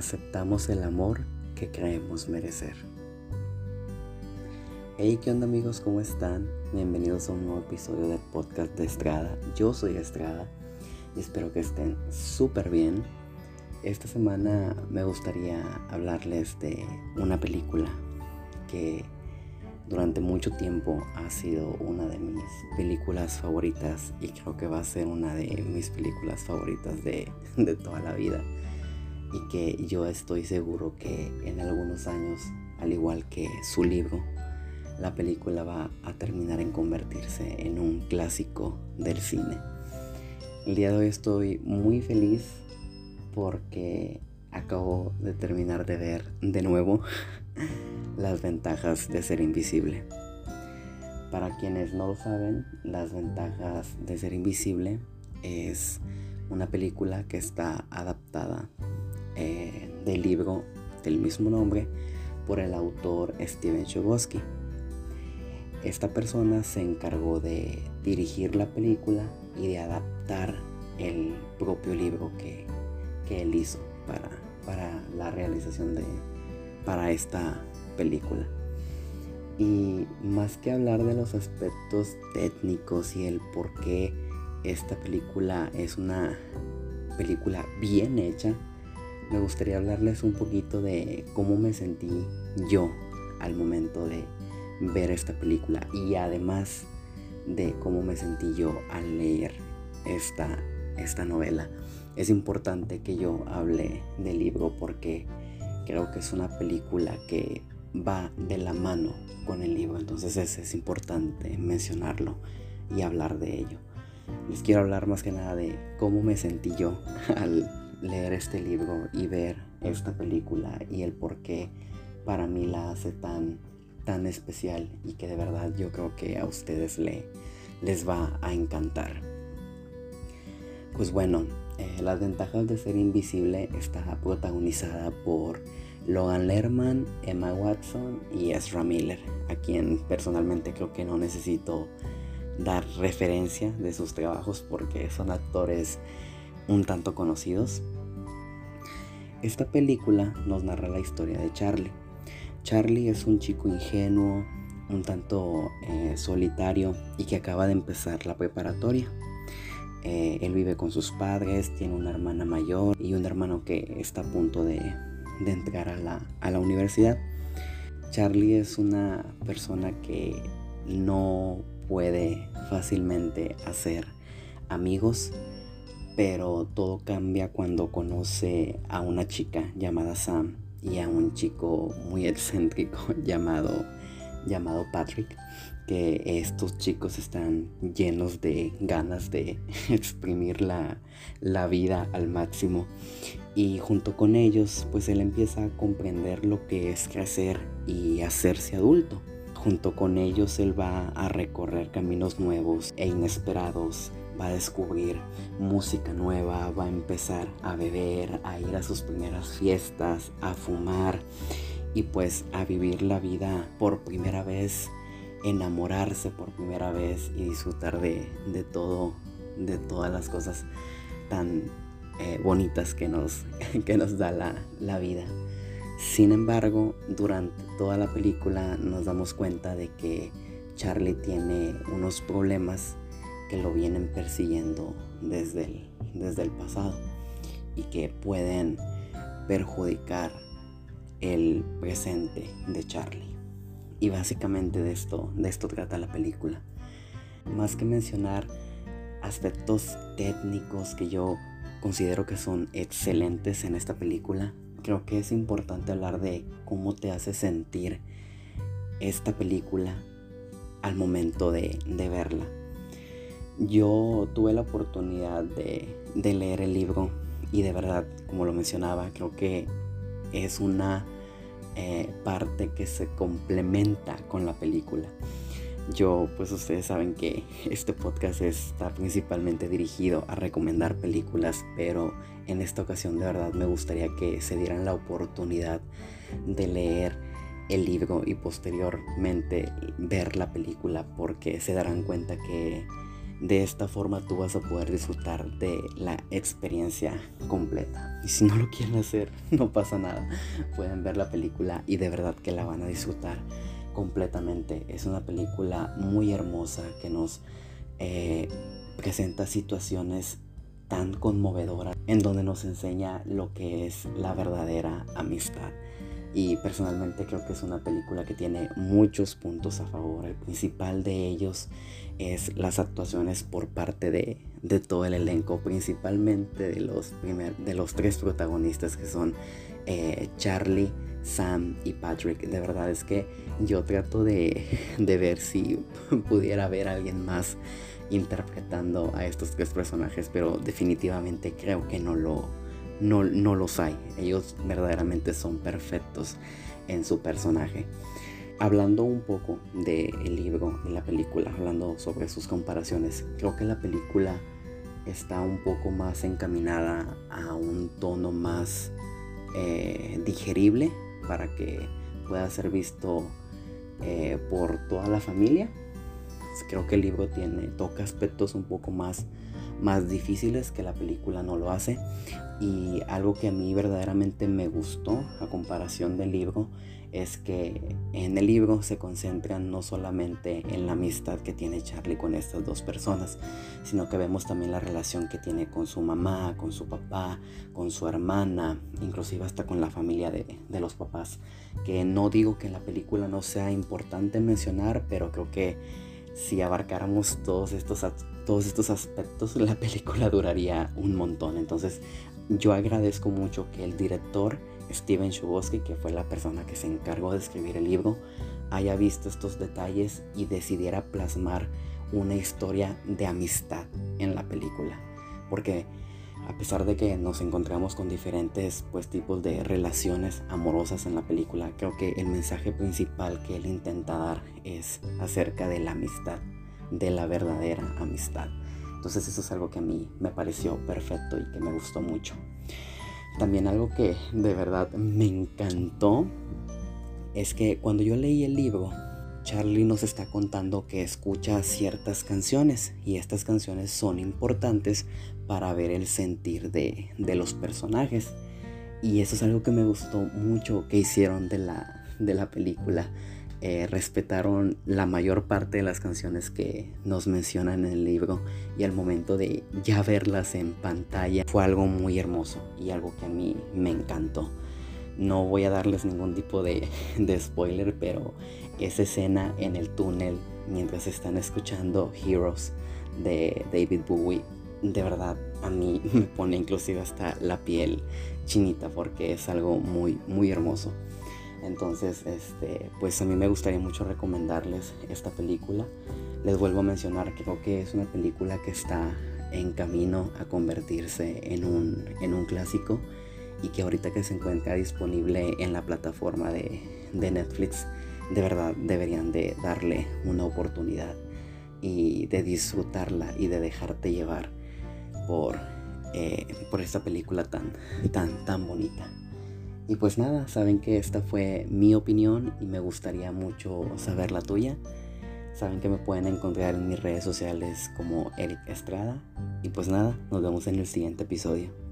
aceptamos el amor que creemos merecer. Hey, ¿qué onda amigos? ¿Cómo están? Bienvenidos a un nuevo episodio del podcast de Estrada. Yo soy Estrada y espero que estén súper bien. Esta semana me gustaría hablarles de una película que durante mucho tiempo ha sido una de mis películas favoritas y creo que va a ser una de mis películas favoritas de, de toda la vida y que yo estoy seguro que en algunos años, al igual que su libro, la película va a terminar en convertirse en un clásico del cine. El día de hoy estoy muy feliz porque acabo de terminar de ver de nuevo las ventajas de ser invisible. Para quienes no lo saben, las ventajas de ser invisible es una película que está adaptada libro del mismo nombre por el autor Steven Chbosky. Esta persona se encargó de dirigir la película y de adaptar el propio libro que, él hizo para, para la realización de para esta película. Y más que hablar de los aspectos técnicos y el por qué esta película es una película bien hecha, me gustaría hablarles un poquito de cómo me sentí yo al momento de ver esta película y además de cómo me sentí yo al leer esta, esta novela. Es importante que yo hable del libro porque creo que es una película que va de la mano con el libro, entonces es, es importante mencionarlo y hablar de ello. Les quiero hablar más que nada de cómo me sentí yo al leer este libro y ver esta película y el por qué para mí la hace tan, tan especial y que de verdad yo creo que a ustedes le, les va a encantar. Pues bueno, eh, las ventajas de ser invisible está protagonizada por Logan Lerman, Emma Watson y Ezra Miller, a quien personalmente creo que no necesito dar referencia de sus trabajos porque son actores un tanto conocidos. Esta película nos narra la historia de Charlie. Charlie es un chico ingenuo, un tanto eh, solitario y que acaba de empezar la preparatoria. Eh, él vive con sus padres, tiene una hermana mayor y un hermano que está a punto de, entrar a la, a la universidad. Charlie es una persona que no puede fácilmente hacer amigos pero todo cambia cuando conoce a una chica llamada Sam y a un chico muy excéntrico llamado, llamado Patrick, que estos chicos están llenos de ganas de exprimir la, la vida al máximo. Y junto con ellos, pues él empieza a comprender lo que es crecer y hacerse adulto. Junto con ellos él va a recorrer caminos nuevos e inesperados va a descubrir música nueva, va a empezar a beber, a ir a sus primeras fiestas, a fumar y pues a vivir la vida por primera vez, enamorarse por primera vez y disfrutar de, todo, de todas las cosas tan eh, bonitas que nos, que nos da la, la vida. Sin embargo, durante toda la película nos damos cuenta de que Charlie tiene unos problemas que lo vienen persiguiendo desde el, desde el pasado y que pueden perjudicar el presente de Charlie. Y básicamente de esto, de esto trata la película. Más que mencionar aspectos técnicos que yo considero que son excelentes en esta película, creo que es importante hablar de cómo te hace sentir esta película al momento de, de verla. Yo tuve la oportunidad de, leer el libro y de verdad, como lo mencionaba, creo que es una eh, parte que se complementa con la película. Yo, pues ustedes saben que este podcast está principalmente dirigido a recomendar películas, pero en esta ocasión de verdad me gustaría que se dieran la oportunidad de leer el libro y posteriormente ver la película porque se darán cuenta que De esta forma tú vas a poder disfrutar de la experiencia completa. Y si no lo quieren hacer, no pasa nada. Pueden ver la película y de verdad que la van a disfrutar completamente. Es una película muy hermosa que nos eh, presenta situaciones tan conmovedoras en donde nos enseña lo que es la verdadera amistad. Y personalmente creo que es una película que tiene muchos puntos a favor. El principal de ellos es las actuaciones por parte de, todo el elenco, principalmente de los, de los tres protagonistas que son eh, Charlie, Sam y Patrick. De verdad es que yo trato de, de ver si pudiera ver a alguien más interpretando a estos tres personajes, pero definitivamente creo que no lo, no, no los hay. Ellos verdaderamente son perfectos en su personaje. Hablando un poco del libro y la película, hablando sobre sus comparaciones, creo que la película está un poco más encaminada a un tono más eh, digerible para que pueda ser visto eh, por toda la familia. Creo que el libro tiene, toca aspectos un poco más más difíciles que la película no lo hace. Y algo que a mí verdaderamente me gustó a comparación del libro es que en el libro se concentran no solamente en la amistad que tiene Charlie con estas dos personas, sino que vemos también la relación que tiene con su mamá, con su papá, con su hermana, inclusive hasta con la familia de, de los papás. Que no digo que en la película no sea importante mencionar, pero creo que si abarcáramos todos estos, todos estos aspectos, la película duraría un montón. Entonces, yo agradezco mucho que el director Steven Chbosky, que fue la persona que se encargó de escribir el libro, haya visto estos detalles y decidiera plasmar una historia de amistad en la película. Porque a pesar de que nos encontramos con diferentes pues, tipos de relaciones amorosas en la película, creo que el mensaje principal que él intenta dar es acerca de la amistad, de la verdadera amistad. Entonces eso es algo que a mí me pareció perfecto y que me gustó mucho. También algo que de verdad me encantó es que cuando yo leí el libro, Charlie nos está contando que escucha ciertas canciones y estas canciones son importantes para ver el sentir de, los personajes. Y eso es algo que me gustó mucho que hicieron de la, de la película. Eh, respetaron la mayor parte de las canciones que nos mencionan en el libro y al momento de ya verlas en pantalla fue algo muy hermoso y algo que a mí me encantó. No voy a darles ningún tipo de, de spoiler, pero esa escena en el túnel mientras están escuchando Heroes de David Bowie de verdad a mí me pone inclusive hasta la piel chinita porque es algo muy muy hermoso. Entonces, este, pues a mí me gustaría mucho recomendarles esta película. Les vuelvo a mencionar, creo que es una película que está en camino a convertirse en un, en un clásico y que ahorita que se encuentra disponible en la plataforma de, de Netflix, de verdad deberían de darle una oportunidad y de disfrutarla y de dejarte llevar por, eh, por esta película tan, tan, tan bonita. Y pues nada, saben que esta fue mi opinión y me gustaría mucho saber la tuya. Saben que me pueden encontrar en mis redes sociales como Eric Estrada. Y pues nada, nos vemos en el siguiente episodio.